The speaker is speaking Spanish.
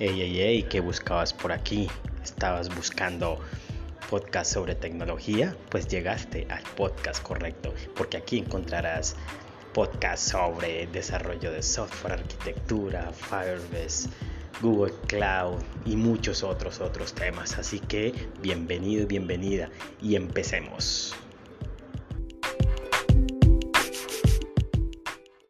Ey, ey, ey, ¿qué buscabas por aquí? ¿Estabas buscando podcast sobre tecnología? Pues llegaste al podcast correcto, porque aquí encontrarás podcast sobre desarrollo de software, arquitectura, Firebase, Google Cloud y muchos otros otros temas. Así que bienvenido y bienvenida y empecemos.